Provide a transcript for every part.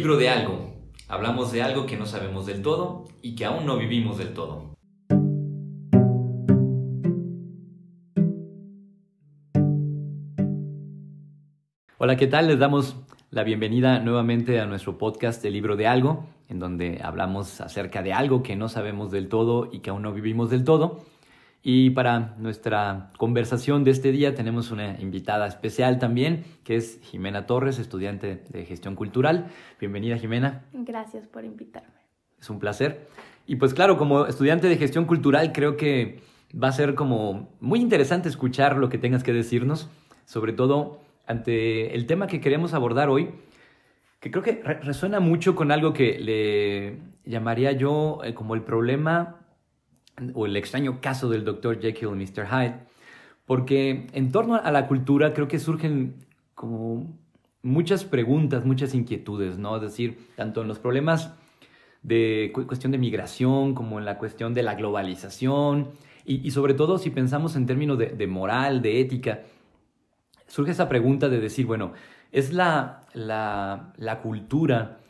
libro de algo. Hablamos de algo que no sabemos del todo y que aún no vivimos del todo. Hola, ¿qué tal? Les damos la bienvenida nuevamente a nuestro podcast El libro de algo, en donde hablamos acerca de algo que no sabemos del todo y que aún no vivimos del todo. Y para nuestra conversación de este día tenemos una invitada especial también, que es Jimena Torres, estudiante de gestión cultural. Bienvenida, Jimena. Gracias por invitarme. Es un placer. Y pues claro, como estudiante de gestión cultural, creo que va a ser como muy interesante escuchar lo que tengas que decirnos, sobre todo ante el tema que queremos abordar hoy, que creo que resuena mucho con algo que le llamaría yo eh, como el problema o el extraño caso del Dr. Jekyll y Mr. Hyde, porque en torno a la cultura creo que surgen como muchas preguntas, muchas inquietudes, ¿no? Es decir, tanto en los problemas de cuestión de migración como en la cuestión de la globalización y, sobre todo si pensamos en términos de, de, moral, de ética, surge esa pregunta de decir, bueno, ¿es la, la, la cultura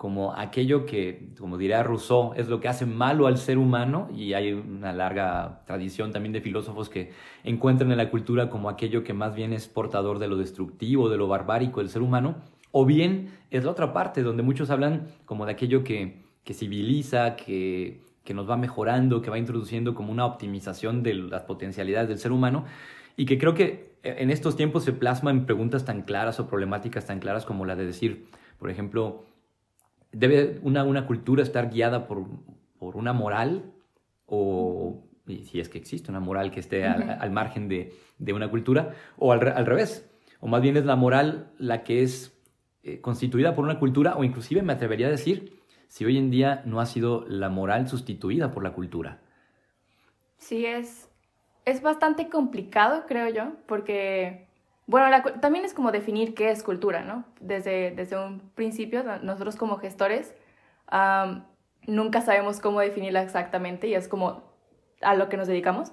como aquello que, como diría Rousseau, es lo que hace malo al ser humano, y hay una larga tradición también de filósofos que encuentran en la cultura como aquello que más bien es portador de lo destructivo, de lo barbárico del ser humano, o bien es la otra parte, donde muchos hablan como de aquello que, que civiliza, que, que nos va mejorando, que va introduciendo como una optimización de las potencialidades del ser humano, y que creo que en estos tiempos se plasma en preguntas tan claras o problemáticas tan claras como la de decir, por ejemplo, debe una, una cultura estar guiada por, por una moral o si es que existe una moral que esté al, margen de, de, una cultura, o al, al, revés, o más bien es la moral la que es eh, constituida por una cultura, o inclusive me atrevería a decir, si hoy en día no ha sido la moral sustituida por la cultura. Sí, es, es bastante complicado, creo yo, porque bueno, también es como definir qué es cultura, ¿no? Desde, desde un principio, nosotros como gestores nunca sabemos cómo definirla exactamente y es como a lo que nos dedicamos,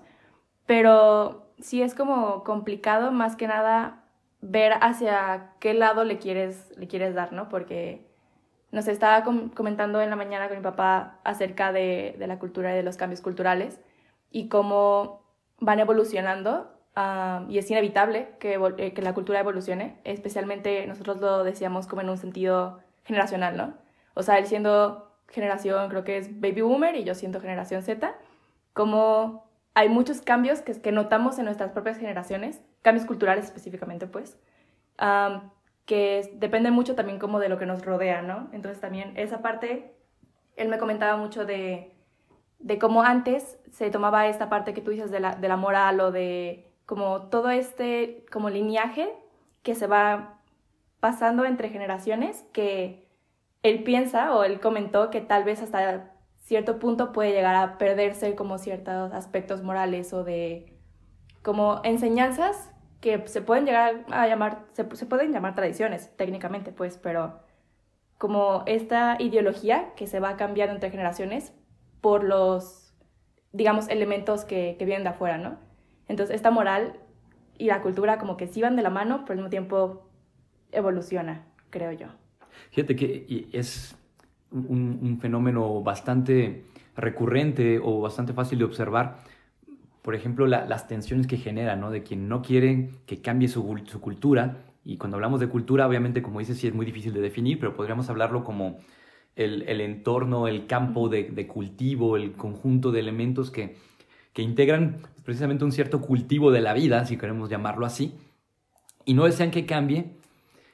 pero sí es como complicado más que nada ver hacia qué lado le quieres, le quieres dar, ¿no? Porque nos estaba comentando en la mañana con mi papá acerca de, de la cultura y de los cambios culturales y cómo van evolucionando y es inevitable que, eh, que, la cultura evolucione, especialmente nosotros lo decíamos como en un sentido generacional, ¿no? O sea, él siendo generación, creo que es baby boomer y yo siendo generación Z, como hay muchos cambios que, que notamos en nuestras propias generaciones, cambios culturales específicamente, pues, que dependen mucho también como de lo que nos rodea, ¿no? Entonces también esa parte, él me comentaba mucho de, de cómo antes se tomaba esta parte que tú dices de la, de la moral o de como todo este como lineaje que se va pasando entre generaciones que él piensa o él comentó que tal vez hasta cierto punto puede llegar a perderse como ciertos aspectos morales o de como enseñanzas que se pueden llegar a llamar, se, se pueden llamar tradiciones técnicamente pues, pero como esta ideología que se va cambiando entre generaciones por los, digamos, elementos que, que vienen de afuera, ¿no? Entonces, esta moral y la cultura como que sí van de la mano, pero al mismo tiempo evoluciona, creo yo. Fíjate que es un, fenómeno bastante recurrente o bastante fácil de observar. Por ejemplo, las tensiones que genera, ¿no? De quien no quiere que cambie su, su cultura. Y cuando hablamos de cultura, obviamente, como dices, sí es muy difícil de definir, pero podríamos hablarlo como el, el entorno, el campo de, de, cultivo, el conjunto de elementos que, que integran precisamente un cierto cultivo de la vida, si queremos llamarlo así, y no desean que cambie.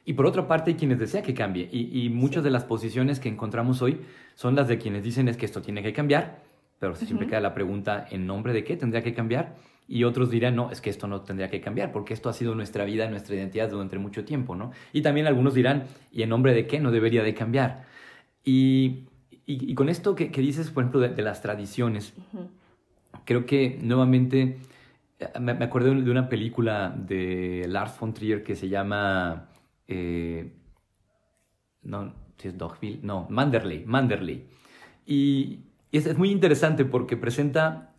Y por otra parte, hay quienes desean que cambie. Y, muchas de las posiciones que encontramos hoy son las de quienes dicen es que esto tiene que cambiar, pero siempre queda la pregunta, ¿en nombre de qué tendría que cambiar? Y otros dirán, no, es que esto no tendría que cambiar, porque esto ha sido nuestra vida, nuestra identidad durante mucho tiempo, ¿no? Y también algunos dirán, ¿y en nombre de qué no debería de cambiar? Y, y, con esto que, dices, por ejemplo, de, las tradiciones, creo que nuevamente eh, me, acuerdo de una película de Lars von Trier que se llama eh, no si es Dogville no Manderley Manderley. Y es, muy interesante porque presenta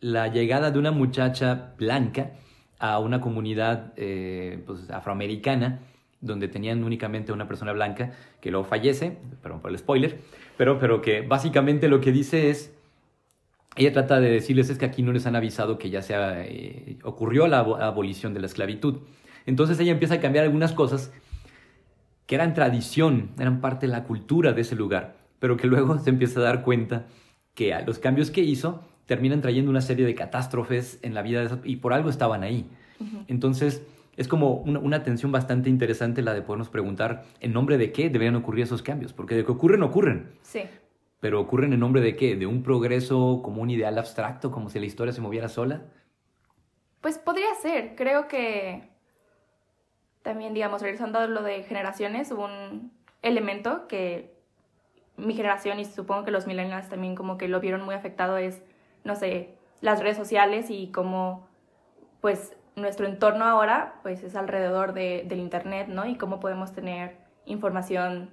la llegada de una muchacha blanca a una comunidad eh, pues, afroamericana donde tenían únicamente una persona blanca que luego fallece, perdón por el spoiler, pero, pero que básicamente lo que dice es, ella trata de decirles es que aquí no les han avisado que ya se eh, ocurrió la abolición de la esclavitud. Entonces ella empieza a cambiar algunas cosas que eran tradición, eran parte de la cultura de ese lugar, pero que luego se empieza a dar cuenta que los cambios que hizo terminan trayendo una serie de catástrofes en la vida de y por algo estaban ahí. Entonces, es como una, tensión bastante interesante la de podernos preguntar en nombre de qué deberían ocurrir esos cambios, porque de que ocurren, ocurren. Sí. Pero ocurren en nombre de qué? ¿De un progreso como un ideal abstracto, como si la historia se moviera sola? Pues podría ser. Creo que también, digamos, regresando a lo de generaciones, un elemento que mi generación y supongo que los millennials también como que lo vieron muy afectado es, no sé, las redes sociales y cómo, pues, nuestro entorno ahora, pues, es alrededor de, del Internet, ¿no? Y cómo podemos tener información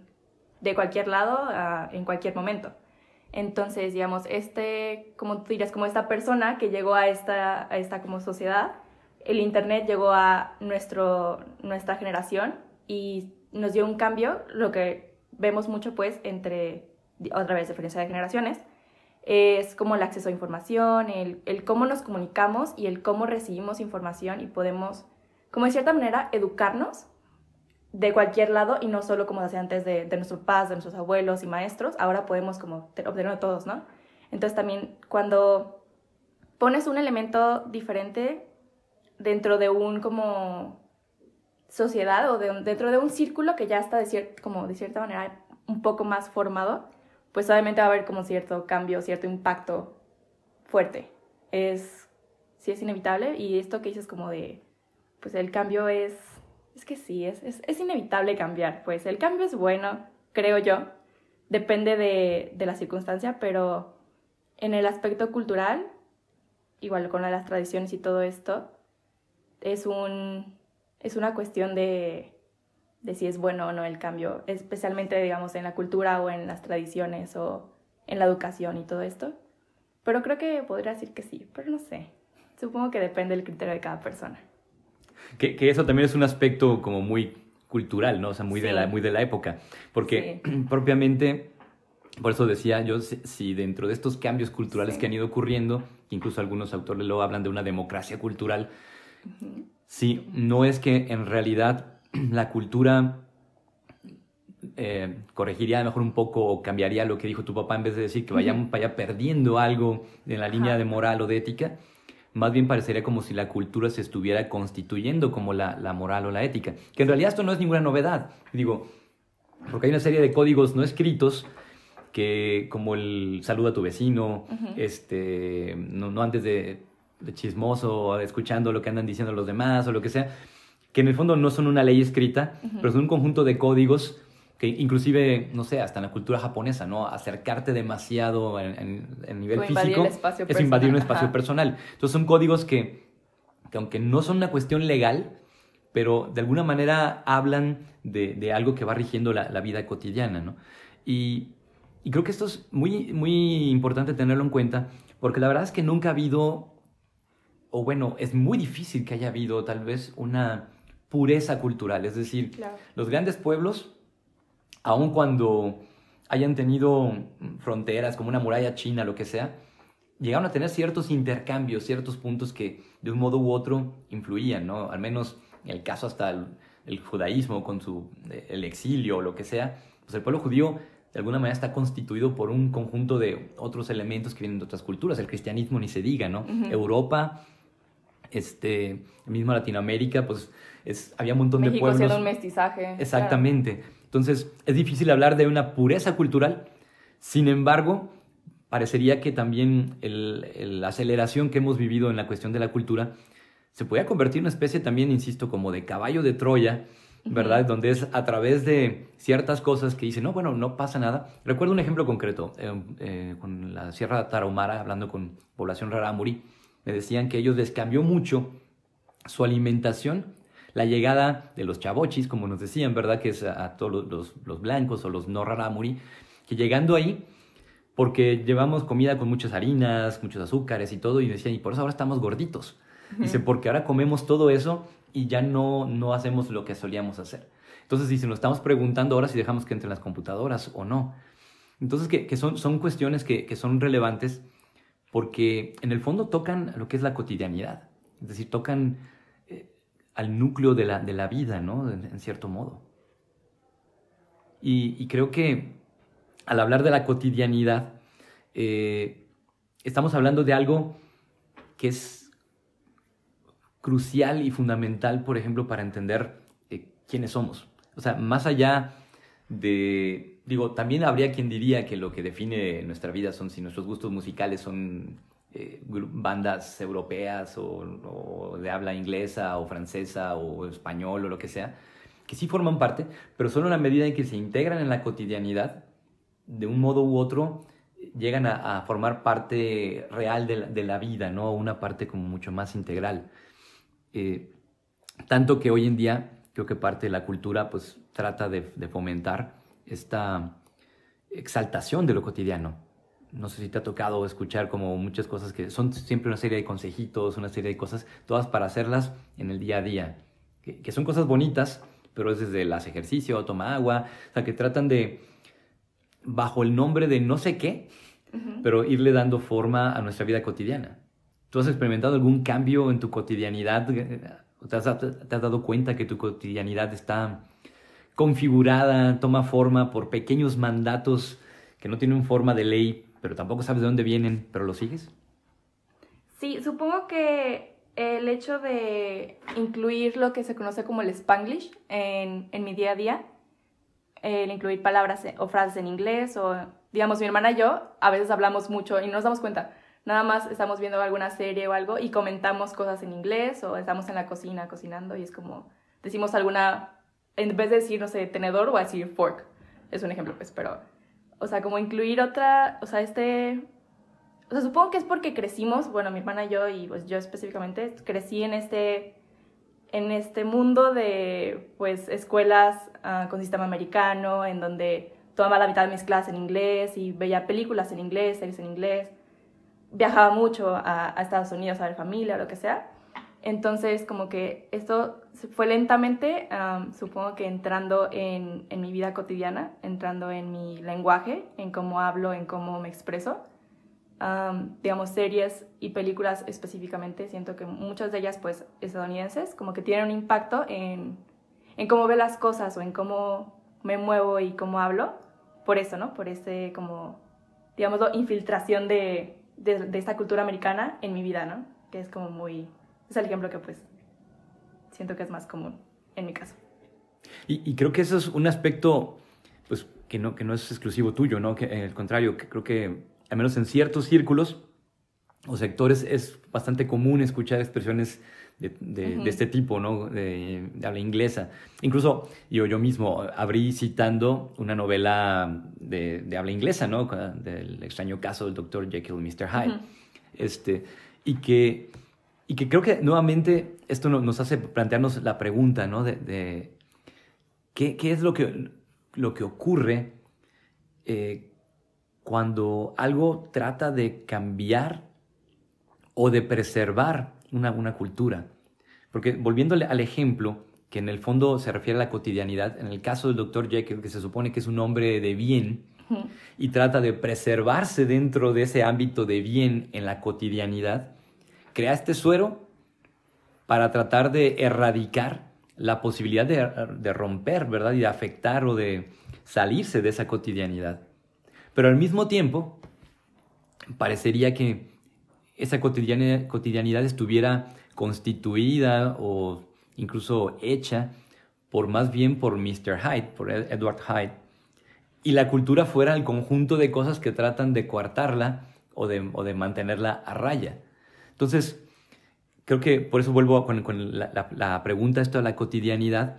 de cualquier lado ah, en cualquier momento. Entonces, digamos, este, como tú dirías, como esta persona que llegó a esta, esta como sociedad, el Internet llegó a nuestro, nuestra generación y nos dio un cambio, lo que vemos mucho pues entre, otra vez, diferencia de generaciones, es como el acceso a información, el, el, cómo nos comunicamos y el cómo recibimos información y podemos, como de cierta manera, educarnos de cualquier lado y no solo como se hacía antes de, de nuestros padres, de nuestros abuelos y maestros, ahora podemos como obtenerlo de todos, ¿no? Entonces también cuando pones un elemento diferente dentro de un como sociedad o dentro de un círculo que ya está de, como de cierta manera un poco más formado, pues obviamente va a haber como cierto cambio, cierto impacto fuerte. Es, sí es inevitable y esto que dices como de, pues el cambio es, es que sí, es, es, es inevitable cambiar, pues el cambio es bueno, creo yo, depende de, de la circunstancia, pero en el aspecto cultural, igual con las tradiciones y todo esto, es, un, es una cuestión de, de si es bueno o no el cambio, especialmente, digamos, en la cultura o en las tradiciones o en la educación y todo esto. Pero creo que podría decir que sí, pero no sé. Supongo que depende del criterio de cada persona. Que, que eso también es un aspecto como muy cultural, ¿no? O sea, muy, de, la, muy de la época. Porque propiamente, por eso decía yo, si, dentro de estos cambios culturales que han ido ocurriendo, incluso algunos autores lo hablan de una democracia cultural, Sí, no es que en realidad la cultura eh, corregiría a lo mejor un poco o cambiaría lo que dijo tu papá en vez de decir que vaya, vaya perdiendo algo en la línea de moral o de ética, más bien parecería como si la cultura se estuviera constituyendo como la, moral o la ética, que en realidad esto no es ninguna novedad, digo, porque hay una serie de códigos no escritos que como el saludo a tu vecino, este, no antes de de chismoso, escuchando lo que andan diciendo los demás o lo que sea, que en el fondo no son una ley escrita, pero son un conjunto de códigos que inclusive, no sé, hasta en la cultura japonesa, ¿no? Acercarte demasiado en, nivel físico es invadir un espacio personal. Entonces son códigos que, que, aunque no son una cuestión legal, pero de alguna manera hablan de, algo que va rigiendo la, vida cotidiana, ¿no? Y, y creo que esto es muy, muy importante tenerlo en cuenta, porque la verdad es que nunca ha habido o bueno, es muy difícil que haya habido tal vez una pureza cultural. Es decir, los grandes pueblos, aun cuando hayan tenido fronteras como una muralla china, lo que sea, llegaron a tener ciertos intercambios, ciertos puntos que de un modo u otro influían, ¿no? Al menos en el caso hasta el, judaísmo con su el exilio o lo que sea, pues el pueblo judío de alguna manera está constituido por un conjunto de otros elementos que vienen de otras culturas. El cristianismo ni se diga, ¿no? Europa este, mismo Latinoamérica, pues es, había un montón de pueblos. México un mestizaje. Exactamente. Entonces, es difícil hablar de una pureza cultural. Sin embargo, parecería que también la aceleración que hemos vivido en la cuestión de la cultura se puede convertir en una especie también, insisto, como de caballo de Troya, ¿verdad? Donde es a través de ciertas cosas que dicen, no, bueno, no pasa nada. Recuerdo un ejemplo concreto, eh, eh, con la Sierra Tarahumara, hablando con población rarámuri, me decían que ellos les cambió mucho su alimentación, la llegada de los chavochis, como nos decían, ¿verdad? Que es a, todos los, blancos o los no rarámuri, que llegando ahí, porque llevamos comida con muchas harinas, muchos azúcares y todo, y decían, y por eso ahora estamos gorditos. Dice, porque ahora comemos todo eso y ya no, no hacemos lo que solíamos hacer. Entonces, si nos estamos preguntando ahora si dejamos que entren las computadoras o no. Entonces, que, son, son cuestiones que, son relevantes porque en el fondo tocan lo que es la cotidianidad. Es decir, tocan al núcleo de la, de la vida, ¿no? En, cierto modo. Y, creo que al hablar de la cotidianidad, eh, estamos hablando de algo que es crucial y fundamental, por ejemplo, para entender eh, quiénes somos. O sea, más allá de, digo, también habría quien diría que lo que define nuestra vida son si nuestros gustos musicales son eh, bandas europeas o, de habla inglesa o francesa o español o lo que sea, que sí forman parte, pero solo en la medida en que se integran en la cotidianidad, de un modo u otro, llegan a, formar parte real de la, de la, vida, ¿no? Una parte como mucho más integral. Eh, tanto que hoy en día creo que parte de la cultura pues trata de, fomentar esta exaltación de lo cotidiano. No sé si te ha tocado escuchar como muchas cosas que son siempre una serie de consejitos, una serie de cosas, todas para hacerlas en el día a día, que, son cosas bonitas, pero es desde el ejercicio, toma agua, o sea, que tratan de, bajo el nombre de no sé qué, pero irle dando forma a nuestra vida cotidiana. ¿Tú has experimentado algún cambio en tu cotidianidad? ¿Te has, dado cuenta que tu cotidianidad está configurada, toma forma por pequeños mandatos que no tienen forma de ley, pero tampoco sabes de dónde vienen, pero lo sigues? Sí, supongo que el hecho de incluir lo que se conoce como el spanglish en, en mi día a día, el incluir palabras o frases en inglés, o digamos, mi hermana y yo a veces hablamos mucho y no nos damos cuenta nada más estamos viendo alguna serie o algo y comentamos cosas en inglés o estamos en la cocina cocinando y es como decimos alguna, en vez de decir, no sé, tenedor o decir fork, es un ejemplo pues, pero, o sea, como incluir otra, o sea, este, o sea, supongo que es porque crecimos, bueno, mi hermana y yo y pues yo específicamente crecí en este en este mundo de pues escuelas ah, con sistema americano en donde tomaba la mitad de mis clases en inglés y veía películas en inglés, series en inglés viajaba mucho a, Estados Unidos a ver familia o lo que sea. Entonces, como que esto fue lentamente, supongo que entrando en, en, mi vida cotidiana, entrando en mi lenguaje, en cómo hablo, en cómo me expreso. digamos, series y películas específicamente, siento que muchas de ellas, pues, estadounidenses, como que tienen un impacto en, en cómo ve las cosas o en cómo me muevo y cómo hablo. Por eso, ¿no? Por ese, como, digamos, infiltración de, de, esta cultura americana en mi vida, ¿no? Que es como muy... Es el ejemplo que pues siento que es más común en mi caso. Y, creo que eso es un aspecto pues que no, que no es exclusivo tuyo, ¿no? Que al contrario, que creo que al menos en ciertos círculos o sectores es bastante común escuchar expresiones de, de, este tipo, ¿no? De, habla inglesa. Incluso yo, yo mismo abrí citando una novela de, habla inglesa, ¿no? Del extraño caso del doctor Jekyll y Mr. Hyde. este, y, que, y que creo que nuevamente esto nos hace plantearnos la pregunta, ¿no? De, ¿qué, ¿qué, es lo que, lo que ocurre eh, cuando algo trata de cambiar o de preservar una, una cultura. Porque volviéndole al ejemplo, que en el fondo se refiere a la cotidianidad, en el caso del doctor Jekyll, que se supone que es un hombre de bien y trata de preservarse dentro de ese ámbito de bien en la cotidianidad, crea este suero para tratar de erradicar la posibilidad de, de romper, ¿verdad? Y de afectar o de salirse de esa cotidianidad. Pero al mismo tiempo, parecería que esa cotidianidad estuviera constituida o incluso hecha por más bien por Mr. Hyde, por Edward Hyde, y la cultura fuera el conjunto de cosas que tratan de coartarla o de, o de mantenerla a raya. Entonces, creo que por eso vuelvo con, la, pregunta esto de la cotidianidad,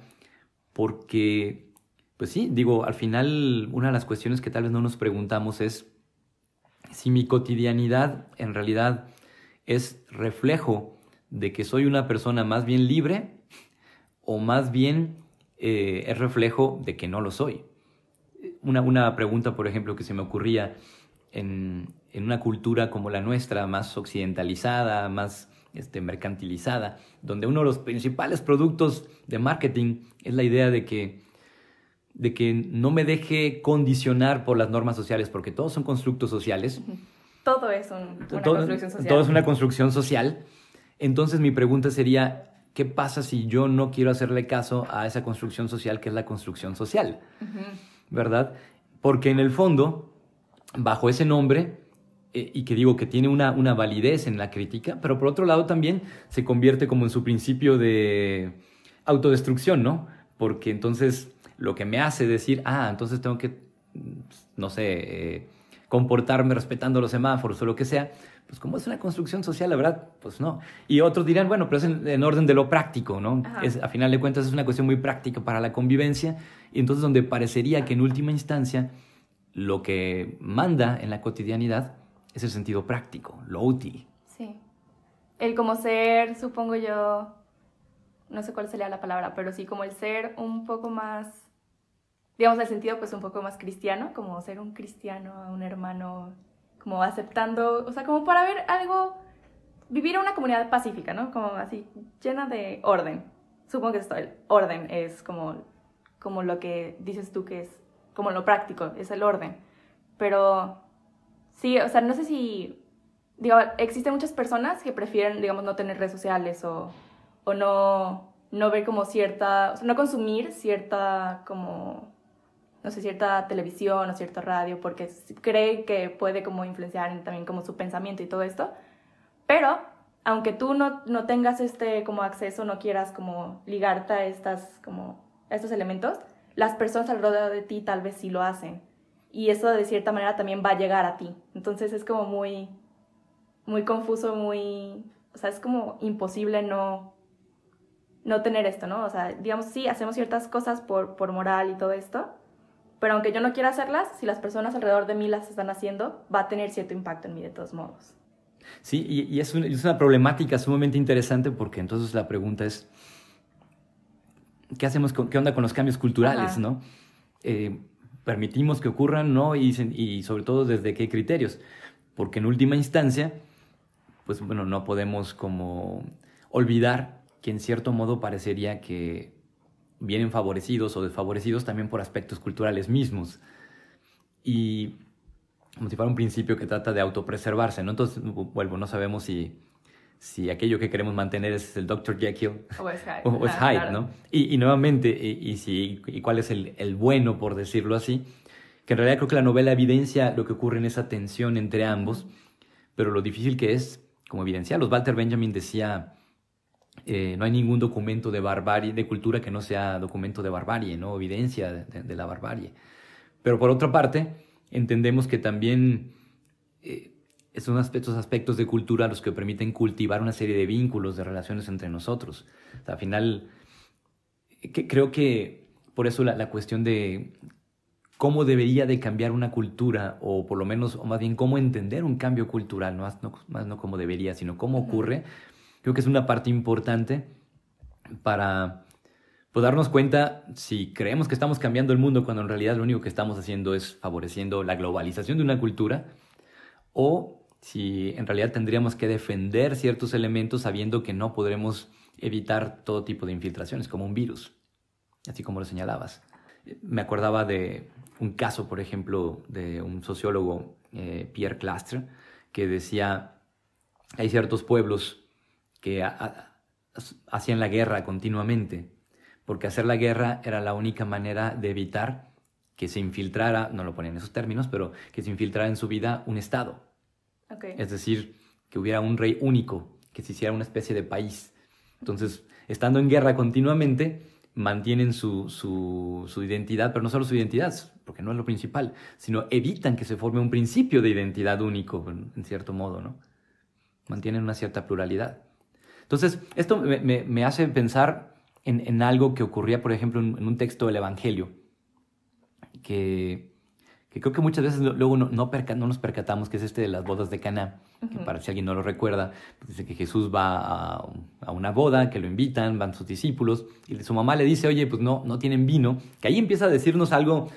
porque, pues sí, digo, al final una de las cuestiones que tal vez no nos preguntamos es si mi cotidianidad en realidad es reflejo de que soy una persona más bien libre o más bien eh, es reflejo de que no lo soy. Una, una, pregunta, por ejemplo, que se me ocurría en, en, una cultura como la nuestra, más occidentalizada, más este, mercantilizada, donde uno de los principales productos de marketing es la idea de que de que no me deje condicionar por las normas sociales, porque todos son constructos sociales. Todo es una construcción social. Todo es una construcción social. Entonces mi pregunta sería, ¿qué pasa si yo no quiero hacerle caso a esa construcción social que es la construcción social? ¿Verdad? Porque en el fondo, bajo ese nombre, y que digo que tiene una, una validez en la crítica, pero por otro lado también se convierte como en su principio de autodestrucción, ¿no? Porque entonces lo que me hace decir, ah, entonces tengo que, no sé, eh, comportarme respetando los semáforos o lo que sea, pues como es una construcción social, la verdad, pues no. Y otros dirán, bueno, pero es en, orden de lo práctico, ¿no? Es, a final de cuentas es una cuestión muy práctica para la convivencia, y entonces donde parecería que en última instancia lo que manda en la cotidianidad es el sentido práctico, lo útil. Sí. El como ser, supongo yo, no sé cuál sería la palabra, pero sí como el ser un poco más, digamos, el sentido pues un poco más cristiano, como ser un cristiano, un hermano como aceptando, o sea, como para ver algo, vivir en una comunidad pacífica, ¿no? Como así, llena de orden. Supongo que esto, el orden es como, como lo que dices tú que es, como lo práctico, es el orden. Pero sí, o sea, no sé si, digo, existen muchas personas que prefieren, digamos, no tener redes sociales o, o no, no ver como cierta, o sea, no consumir cierta como no sé, cierta televisión o cierta radio porque cree que puede como influenciar también como su pensamiento y todo esto. Pero aunque tú no, no tengas este como acceso, no quieras como ligarte a, estas, como, estos elementos, las personas alrededor de ti tal vez sí lo hacen. Y eso de cierta manera también va a llegar a ti. Entonces es como muy, muy confuso, muy, o sea, es como imposible no, no tener esto, ¿no? O sea, digamos, sí, hacemos ciertas cosas por, por moral y todo esto, pero aunque yo no quiera hacerlas, si las personas alrededor de mí las están haciendo, va a tener cierto impacto en mí de todos modos. Sí, y, es, una, problemática sumamente interesante porque entonces la pregunta es, ¿qué hacemos, con, qué onda con los cambios culturales, no? Eh, ¿Permitimos que ocurran, no? Y, sobre todo, ¿desde qué criterios? Porque en última instancia, pues bueno, no podemos como olvidar que en cierto modo parecería que vienen favorecidos o desfavorecidos también por aspectos culturales mismos. Y como si fuera un principio que trata de autopreservarse, ¿no? Entonces, vuelvo, no sabemos si, si aquello que queremos mantener es el Dr. Jekyll o es Hyde, o, es Hyde ¿no? Y, y nuevamente, y, si, y cuál es el, el, bueno, por decirlo así, que en realidad creo que la novela evidencia lo que ocurre en esa tensión entre ambos, pero lo difícil que es, como los Walter Benjamin decía, eh, no hay ningún documento de barbarie, de cultura que no sea documento de barbarie, ¿no? Evidencia de, la barbarie. Pero por otra parte, entendemos que también eh, son aspectos, aspectos de cultura los que permiten cultivar una serie de vínculos, de relaciones entre nosotros. al final, creo que por eso la, cuestión de cómo debería de cambiar una cultura, o por lo menos, o más bien cómo entender un cambio cultural, no, más no cómo debería, sino cómo ocurre, creo que es una parte importante para pues, darnos cuenta si creemos que estamos cambiando el mundo cuando en realidad lo único que estamos haciendo es favoreciendo la globalización de una cultura o si en realidad tendríamos que defender ciertos elementos sabiendo que no podremos evitar todo tipo de infiltraciones como un virus, así como lo señalabas. Me acordaba de un caso, por ejemplo, de un sociólogo, eh, Pierre Clastre, que decía, hay ciertos pueblos que hacían la guerra continuamente, porque hacer la guerra era la única manera de evitar que se infiltrara, no lo ponen en esos términos, pero que se infiltrara en su vida un Estado. Es decir, que hubiera un rey único, que se hiciera una especie de país. Entonces, estando en guerra continuamente, mantienen su, su, identidad, pero no solo su identidad, porque no es lo principal, sino evitan que se forme un principio de identidad único, en cierto modo, ¿no? Mantienen una cierta pluralidad. Entonces, esto me, hace pensar en, algo que ocurría, por ejemplo, en, un texto del Evangelio, que, creo que muchas veces luego no, no, nos percatamos, que es este de las bodas de Cana, que para si alguien no lo recuerda, pues dice que Jesús va a, una boda, que lo invitan, van sus discípulos, y su mamá le dice, oye, pues no, no tienen vino, que ahí empieza a decirnos algo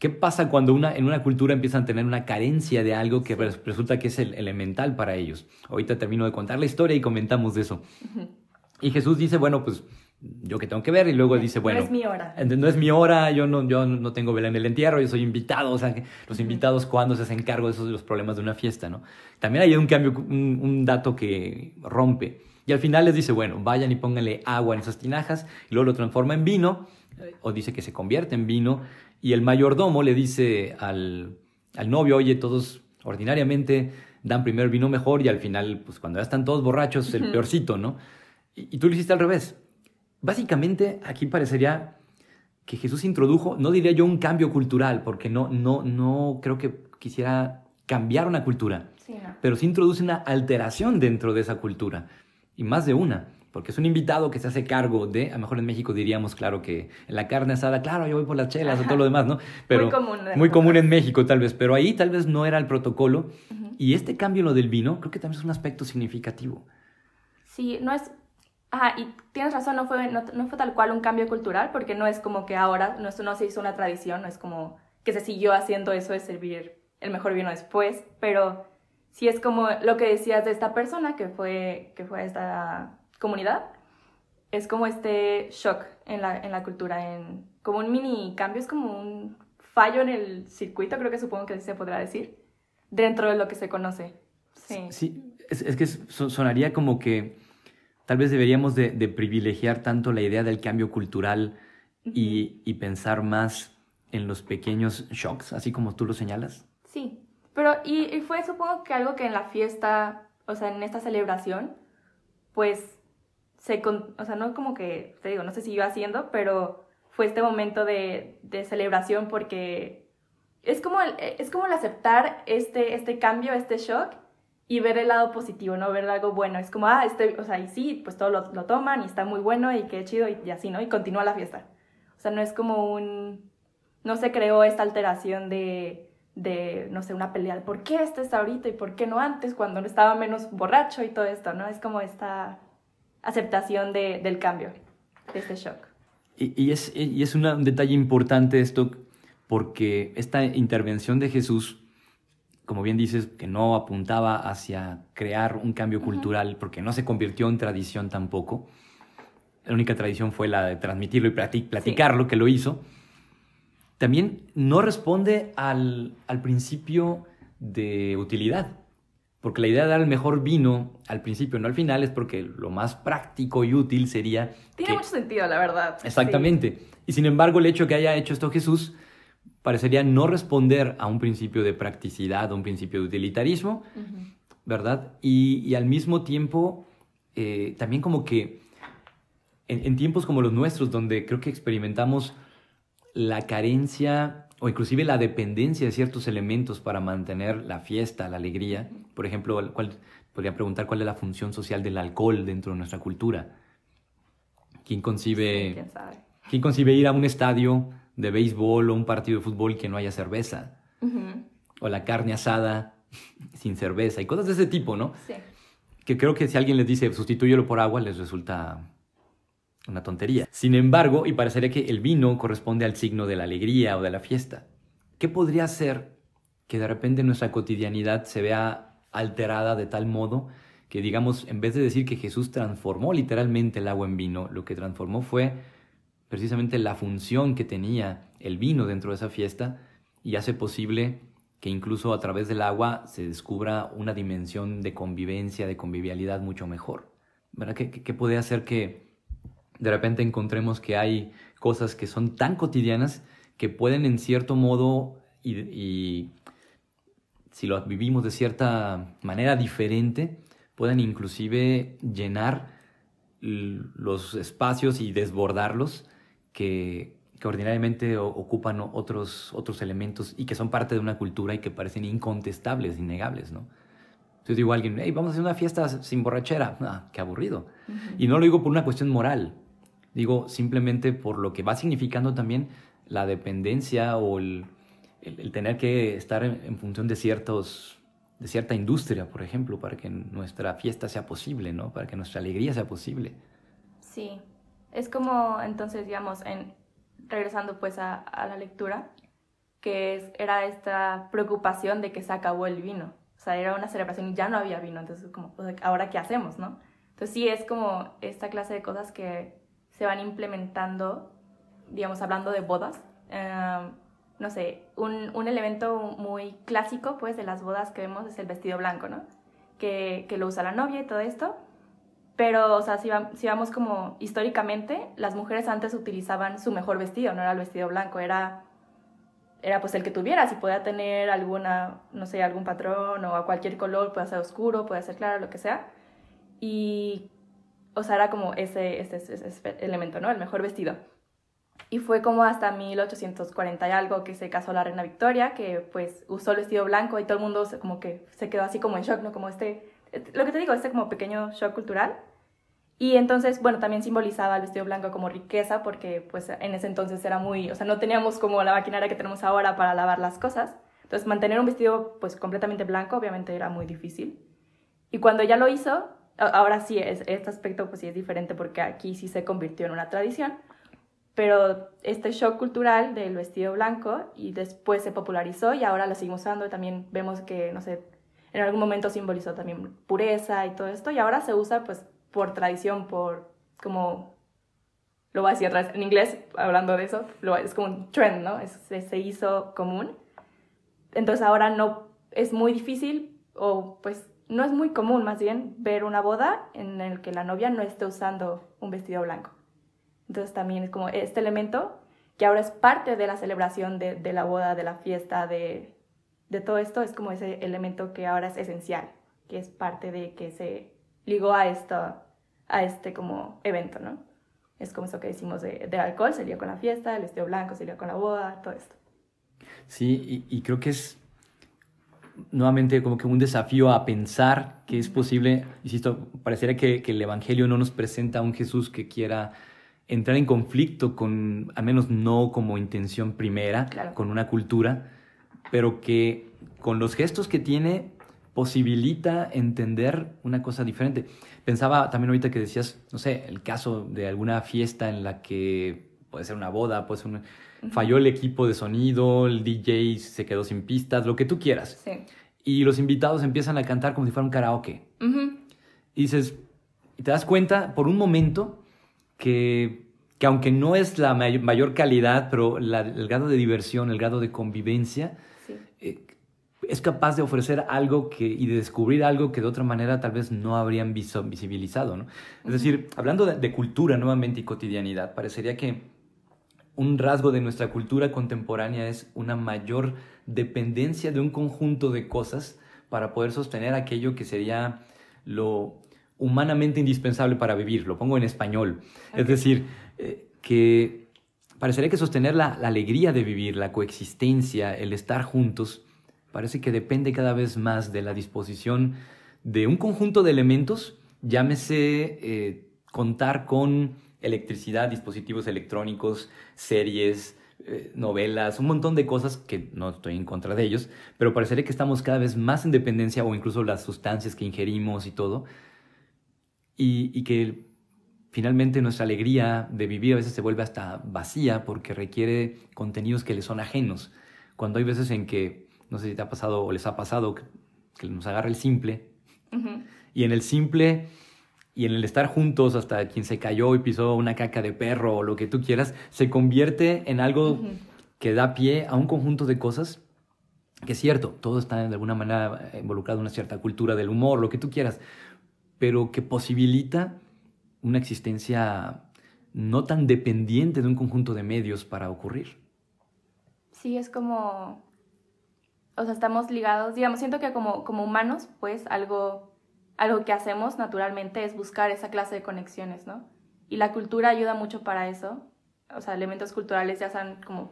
¿Qué pasa cuando una, en una cultura empiezan a tener una carencia de algo que resulta que es el elemental para ellos? Ahorita termino de contar la historia y comentamos de eso. Y Jesús dice, bueno, pues yo que tengo que ver y luego dice, bueno, no es mi hora. No es mi hora, yo no, yo no tengo vela en el entierro, yo soy invitado, o sea, los invitados cuando se hacen cargo de esos los problemas de una fiesta, ¿no? También hay un cambio, un, dato que rompe. Y al final les dice, bueno, vayan y pónganle agua en esas tinajas y luego lo transforma en vino, eh, o dice que se convierte en vino, y el mayordomo le dice al, al novio, oye, todos ordinariamente dan primero el vino mejor y al final, pues cuando ya están todos borrachos, el peorcito, ¿no? Y, y tú lo hiciste al revés Básicamente, aquí parecería que Jesús introdujo, no diría yo un cambio cultural, porque no, no, no creo que quisiera cambiar una cultura, pero sí introduce una alteración dentro de esa cultura, y más de una, porque es un invitado que se hace cargo de, a lo mejor en México diríamos, claro, que la carne asada, claro, yo voy por las chelas o todo lo demás, ¿no? Pero, muy común. Muy común en México tal vez, pero ahí tal vez no era el protocolo, y este cambio en lo del vino creo que también es un aspecto significativo. Sí, no es, Ajá, y tienes razón, no fue, no, fue tal cual un cambio cultural, porque no es como que ahora, no, no se hizo una tradición, no es como que se siguió haciendo eso de servir el mejor vino después, pero sí es como lo que decías de esta persona que fue, que fue a esta comunidad, es como este shock en la, en la cultura, en, como un mini cambio, es como un fallo en el circuito, creo que supongo que se podrá decir, dentro de lo que se conoce. Sí, sí es, es que sonaría como que tal vez deberíamos de, privilegiar tanto la idea del cambio cultural y, pensar más en los pequeños shocks, así como tú lo señalas. Sí, pero y, fue supongo que algo que en la fiesta, o sea, en esta celebración, pues se, o sea, no como que, te digo, no sé si iba haciendo, pero fue este momento de, celebración porque es como, el, es como el aceptar este, este cambio, este shock y ver el lado positivo, ¿no? Ver algo bueno. Es como, ah, este, o sea, y sí, pues todos lo, lo, toman y está muy bueno y qué chido y, así, ¿no? Y continúa la fiesta. O sea, no es como un... No se creó esta alteración de, de no sé, una pelea. ¿Por qué este está ahorita y por qué no antes cuando estaba menos borracho y todo esto, ¿no? Es como esta aceptación de, del cambio, de este shock. Y, y es, y es un detalle importante esto porque esta intervención de Jesús como bien dices, que no apuntaba hacia crear un cambio cultural, porque no se convirtió en tradición tampoco. La única tradición fue la de transmitirlo y platicarlo, que lo hizo. También no responde al, al principio de utilidad, porque la idea de dar el mejor vino al principio, no al final, es porque lo más práctico y útil sería... Tiene mucho sentido, la verdad. Exactamente. Y sin embargo, el hecho que haya hecho esto Jesús parecería no responder a un principio de practicidad, a un principio de utilitarismo, ¿verdad? Y, al mismo tiempo, eh, también como que en, tiempos como los nuestros, donde creo que experimentamos la carencia o inclusive la dependencia de ciertos elementos para mantener la fiesta, la alegría, por ejemplo, ¿cuál, podría preguntar cuál es la función social del alcohol dentro de nuestra cultura. ¿Quién concibe, ¿quién concibe ir a un estadio de béisbol o un partido de fútbol que no haya cerveza. O la carne asada sin cerveza y cosas de ese tipo, ¿no? Sí. Que creo que si alguien les dice sustituyelo por agua, les resulta una tontería. Sin embargo, y parecería que el vino corresponde al signo de la alegría o de la fiesta. ¿Qué podría ser que de repente nuestra cotidianidad se vea alterada de tal modo que, digamos, en vez de decir que Jesús transformó literalmente el agua en vino, lo que transformó fue precisamente la función que tenía el vino dentro de esa fiesta y hace posible que incluso a través del agua se descubra una dimensión de convivencia, de convivialidad mucho mejor. ¿Verdad? ¿Qué, puede hacer que de repente encontremos que hay cosas que son tan cotidianas que pueden en cierto modo y, si lo vivimos de cierta manera diferente, pueden inclusive llenar los espacios y desbordarlos que, ordinariamente ocupan otros, otros elementos y que son parte de una cultura y que parecen incontestables, innegables, ¿no? Entonces digo a alguien, hey, vamos a hacer una fiesta sin borrachera. Ah, qué aburrido. Y no lo digo por una cuestión moral, digo simplemente por lo que va significando también la dependencia o el, tener que estar en, función de ciertos de cierta industria, por ejemplo, para que nuestra fiesta sea posible, ¿no? Para que nuestra alegría sea posible. Sí, es como, entonces, digamos, en, regresando pues a, la lectura, que era esta preocupación de que se acabó el vino. O sea, era una celebración y ya no había vino, entonces como, ¿ahora qué hacemos, no? Entonces sí, es como esta clase de cosas que se van implementando, digamos, hablando de bodas. Em, no sé, un, un, elemento muy clásico, pues, de las bodas que vemos es el vestido blanco, ¿no? Que, que lo usa la novia y todo esto. Pero, o sea, si, si, vamos como históricamente, las mujeres antes utilizaban su mejor vestido, no era el vestido blanco, era, era pues el que tuviera, si podía tener alguna, no sé, algún patrón o a cualquier color, puede ser oscuro, puede ser claro, lo que sea. Y, o sea, era como ese, ese, ese elemento, ¿no? El mejor vestido. Y fue como hasta 1840 y algo que se casó la reina Victoria, que pues usó el vestido blanco y todo el mundo se, como que se quedó así como en shock, ¿no? Como este, lo que te digo, este como pequeño shock cultural. Y entonces, bueno, también simbolizaba el vestido blanco como riqueza, porque pues en ese entonces era muy, o sea, no teníamos como la maquinaria que tenemos ahora para lavar las cosas. Entonces, mantener un vestido pues completamente blanco obviamente era muy difícil. Y cuando ya lo hizo, ahora sí, es, este aspecto pues sí es diferente porque aquí sí se convirtió en una tradición, pero este shock cultural del vestido blanco y después se popularizó y ahora lo seguimos usando y también vemos que, no sé, en algún momento simbolizó también pureza y todo esto y ahora se usa pues por tradición, por como, lo voy a decir otra vez en inglés, hablando de eso, lo, es como un trend, ¿no? Es, se hizo común. Entonces ahora no, es muy difícil, o pues no es muy común más bien, ver una boda en el que la novia no esté usando un vestido blanco. Entonces también es como este elemento que ahora es parte de la celebración de, de la boda, de la fiesta, de, de todo esto, es como ese elemento que ahora es esencial, que es parte de que se ligó a, esto, a este como evento, ¿no? Es como eso que decimos de, de alcohol, se lió con la fiesta, el vestido blanco se lió con la boda, todo esto. Sí, y, y, creo que es nuevamente como que un desafío a pensar que es posible, insisto, pareciera que, que el Evangelio no nos presenta a un Jesús que quiera entrar en conflicto con, al menos no como intención primera, claro. con una cultura, pero que con los gestos que tiene posibilita entender una cosa diferente. Pensaba también ahorita que decías, no sé, el caso de alguna fiesta en la que puede ser una boda, puede ser un... falló el equipo de sonido, el DJ se quedó sin pistas, lo que tú quieras. Sí. Y los invitados empiezan a cantar como si fuera un karaoke. Uh -huh. Y dices, y te das cuenta por un momento que, que aunque no es la mayor, mayor calidad, pero la, el grado de diversión, el grado de convivencia, sí. eh, es capaz de ofrecer algo que, y de descubrir algo que de otra manera tal vez no habrían visibilizado. ¿no? Es decir, hablando de, de cultura nuevamente y cotidianidad, parecería que un rasgo de nuestra cultura contemporánea es una mayor dependencia de un conjunto de cosas para poder sostener aquello que sería lo humanamente indispensable para vivir. Lo pongo en español. Es decir, eh, que parecería que sostener la, la alegría de vivir, la coexistencia, el estar juntos, parece que depende cada vez más de la disposición de un conjunto de elementos, llámese eh, contar con electricidad, dispositivos electrónicos, series, eh, novelas, un montón de cosas que no estoy en contra de ellos, pero parecería que estamos cada vez más en dependencia o incluso las sustancias que ingerimos y todo, y, y que finalmente nuestra alegría de vivir a veces se vuelve hasta vacía porque requiere contenidos que le son ajenos. Cuando hay veces en que, no sé si te ha pasado o les ha pasado, que, que nos agarra el simple. Y en el simple y en el estar juntos hasta quien se cayó y pisó una caca de perro o lo que tú quieras, se convierte en algo que da pie a un conjunto de cosas que es cierto, todo está de alguna manera involucrado en una cierta cultura del humor, lo que tú quieras, pero que posibilita una existencia no tan dependiente de un conjunto de medios para ocurrir. Sí, es como, o sea, estamos ligados, digamos, siento que como, como humanos, pues algo, algo que hacemos naturalmente es buscar esa clase de conexiones, ¿no? Y la cultura ayuda mucho para eso, o sea, elementos culturales ya sean como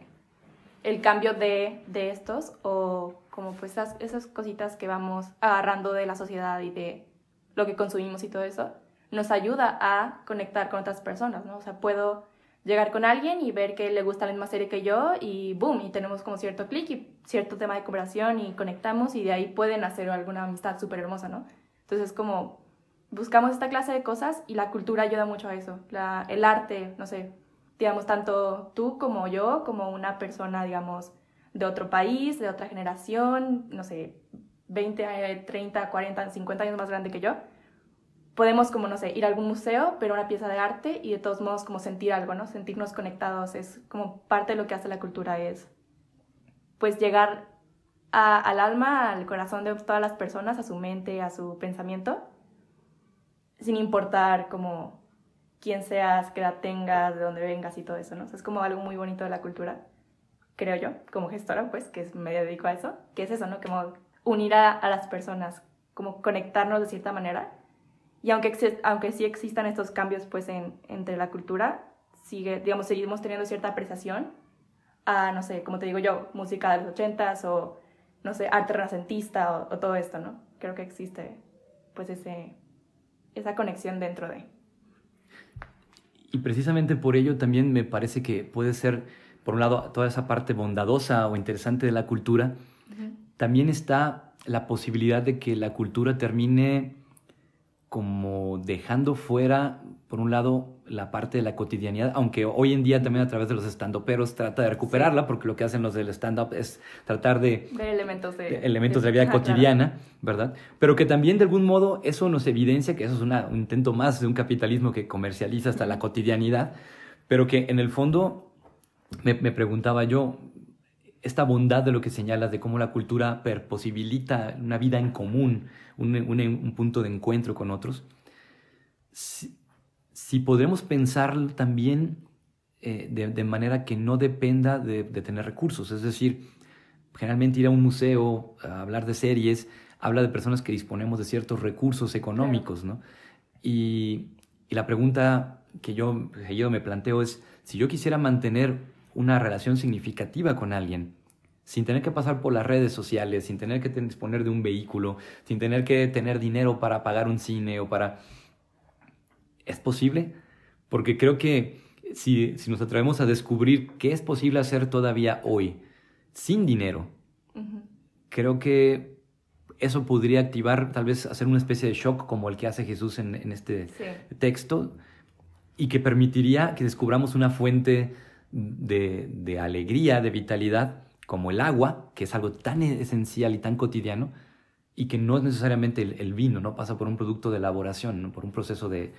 el cambio de, de estos o como pues esas, esas cositas que vamos agarrando de la sociedad y de lo que consumimos y todo eso, nos ayuda a conectar con otras personas, ¿no? O sea, puedo llegar con alguien y ver que le gusta la misma serie que yo y boom, y tenemos como cierto clic y cierto tema de cooperación y conectamos y de ahí pueden hacer alguna amistad súper hermosa, ¿no? Entonces como buscamos esta clase de cosas y la cultura ayuda mucho a eso, la, el arte, no sé, digamos, tanto tú como yo, como una persona, digamos, de otro país, de otra generación, no sé, 20, eh, 30, 40, 50 años más grande que yo, podemos como, no sé, ir a algún museo, ver una pieza de arte y de todos modos como sentir algo, ¿no? Sentirnos conectados es como parte de lo que hace la cultura, es pues llegar al alma, al corazón de todas las personas, a su mente, a su pensamiento, sin importar como quién seas, qué edad tengas, de dónde vengas y todo eso, ¿no? es como algo muy bonito de la cultura, creo yo, como gestora, pues, que me dedico a eso, que es eso, ¿no? Como unir a, las personas, como conectarnos de cierta manera. Y aunque, aunque sí existan estos cambios, pues, en, entre la cultura, sigue, digamos, seguimos teniendo cierta apreciación a, no sé, como te digo yo, música de los ochentas o, no sé, arte renacentista o, o todo esto, ¿no? Creo que existe, pues, ese, esa conexión dentro de... Y precisamente por ello también me parece que puede ser, por un lado, toda esa parte bondadosa o interesante de la cultura, también está la posibilidad de que la cultura termine como dejando fuera, por un lado, la parte de la cotidianidad, aunque hoy en día también a través de los stand-uperos trata de recuperarla, porque lo que hacen los del stand-up es tratar de... Ver elementos de... elementos de, la vida cotidiana, ¿verdad? Pero que también de algún modo eso nos evidencia que eso es un intento más de un capitalismo que comercializa hasta la cotidianidad, pero que en el fondo me, preguntaba yo, esta bondad de lo que señalas, de cómo la cultura posibilita una vida en común, un, un punto de encuentro con otros, si podremos pensar también eh, de, manera que no dependa de, tener recursos. Es decir, generalmente ir a un museo a hablar de series habla de personas que disponemos de ciertos recursos económicos, ¿no? Y, la pregunta que yo, que yo me planteo es, si yo quisiera mantener una relación significativa con alguien, sin tener que pasar por las redes sociales, sin tener que disponer de un vehículo, sin tener que tener dinero para pagar un cine o para ¿Es posible? Porque creo que si, nos atrevemos a descubrir qué es posible hacer todavía hoy sin dinero, creo que eso podría activar, tal vez hacer una especie de shock como el que hace Jesús en, este texto y que permitiría que descubramos una fuente de, alegría, de vitalidad, como el agua, que es algo tan esencial y tan cotidiano, y que no es necesariamente el, vino, ¿no? Pasa por un producto de elaboración, por un proceso de,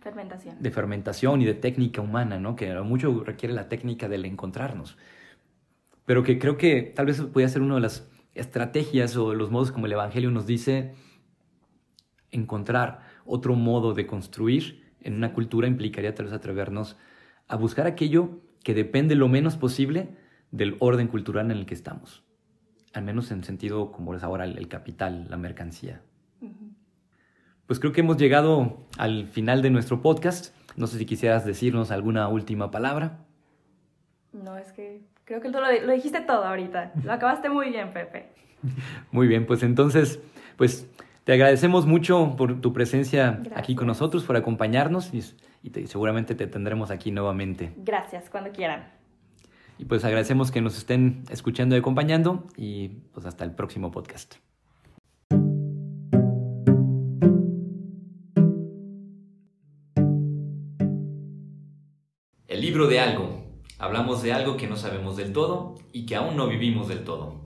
fermentación. de fermentación y de técnica humana, ¿no? Que mucho requiere la técnica del encontrarnos. Pero que creo que tal vez puede ser una de las estrategias o los modos como el Evangelio nos dice encontrar otro modo de construir en una cultura implicaría tal vez atrevernos a buscar aquello que depende lo menos posible del orden cultural en el que estamos al menos en sentido como es ahora el, capital, la mercancía. Pues creo que hemos llegado al final de nuestro podcast. No sé si quisieras decirnos alguna última palabra. No, es que creo que tú lo, dijiste todo ahorita. Lo acabaste muy bien, Pepe. Muy bien, pues entonces, pues te agradecemos mucho por tu presencia aquí con nosotros, por acompañarnos y, seguramente te tendremos aquí nuevamente. Gracias, cuando quieran. Y pues agradecemos que nos estén escuchando y acompañando y pues hasta el próximo podcast. El libro de algo. Hablamos de algo que no sabemos del todo y que aún no vivimos del todo.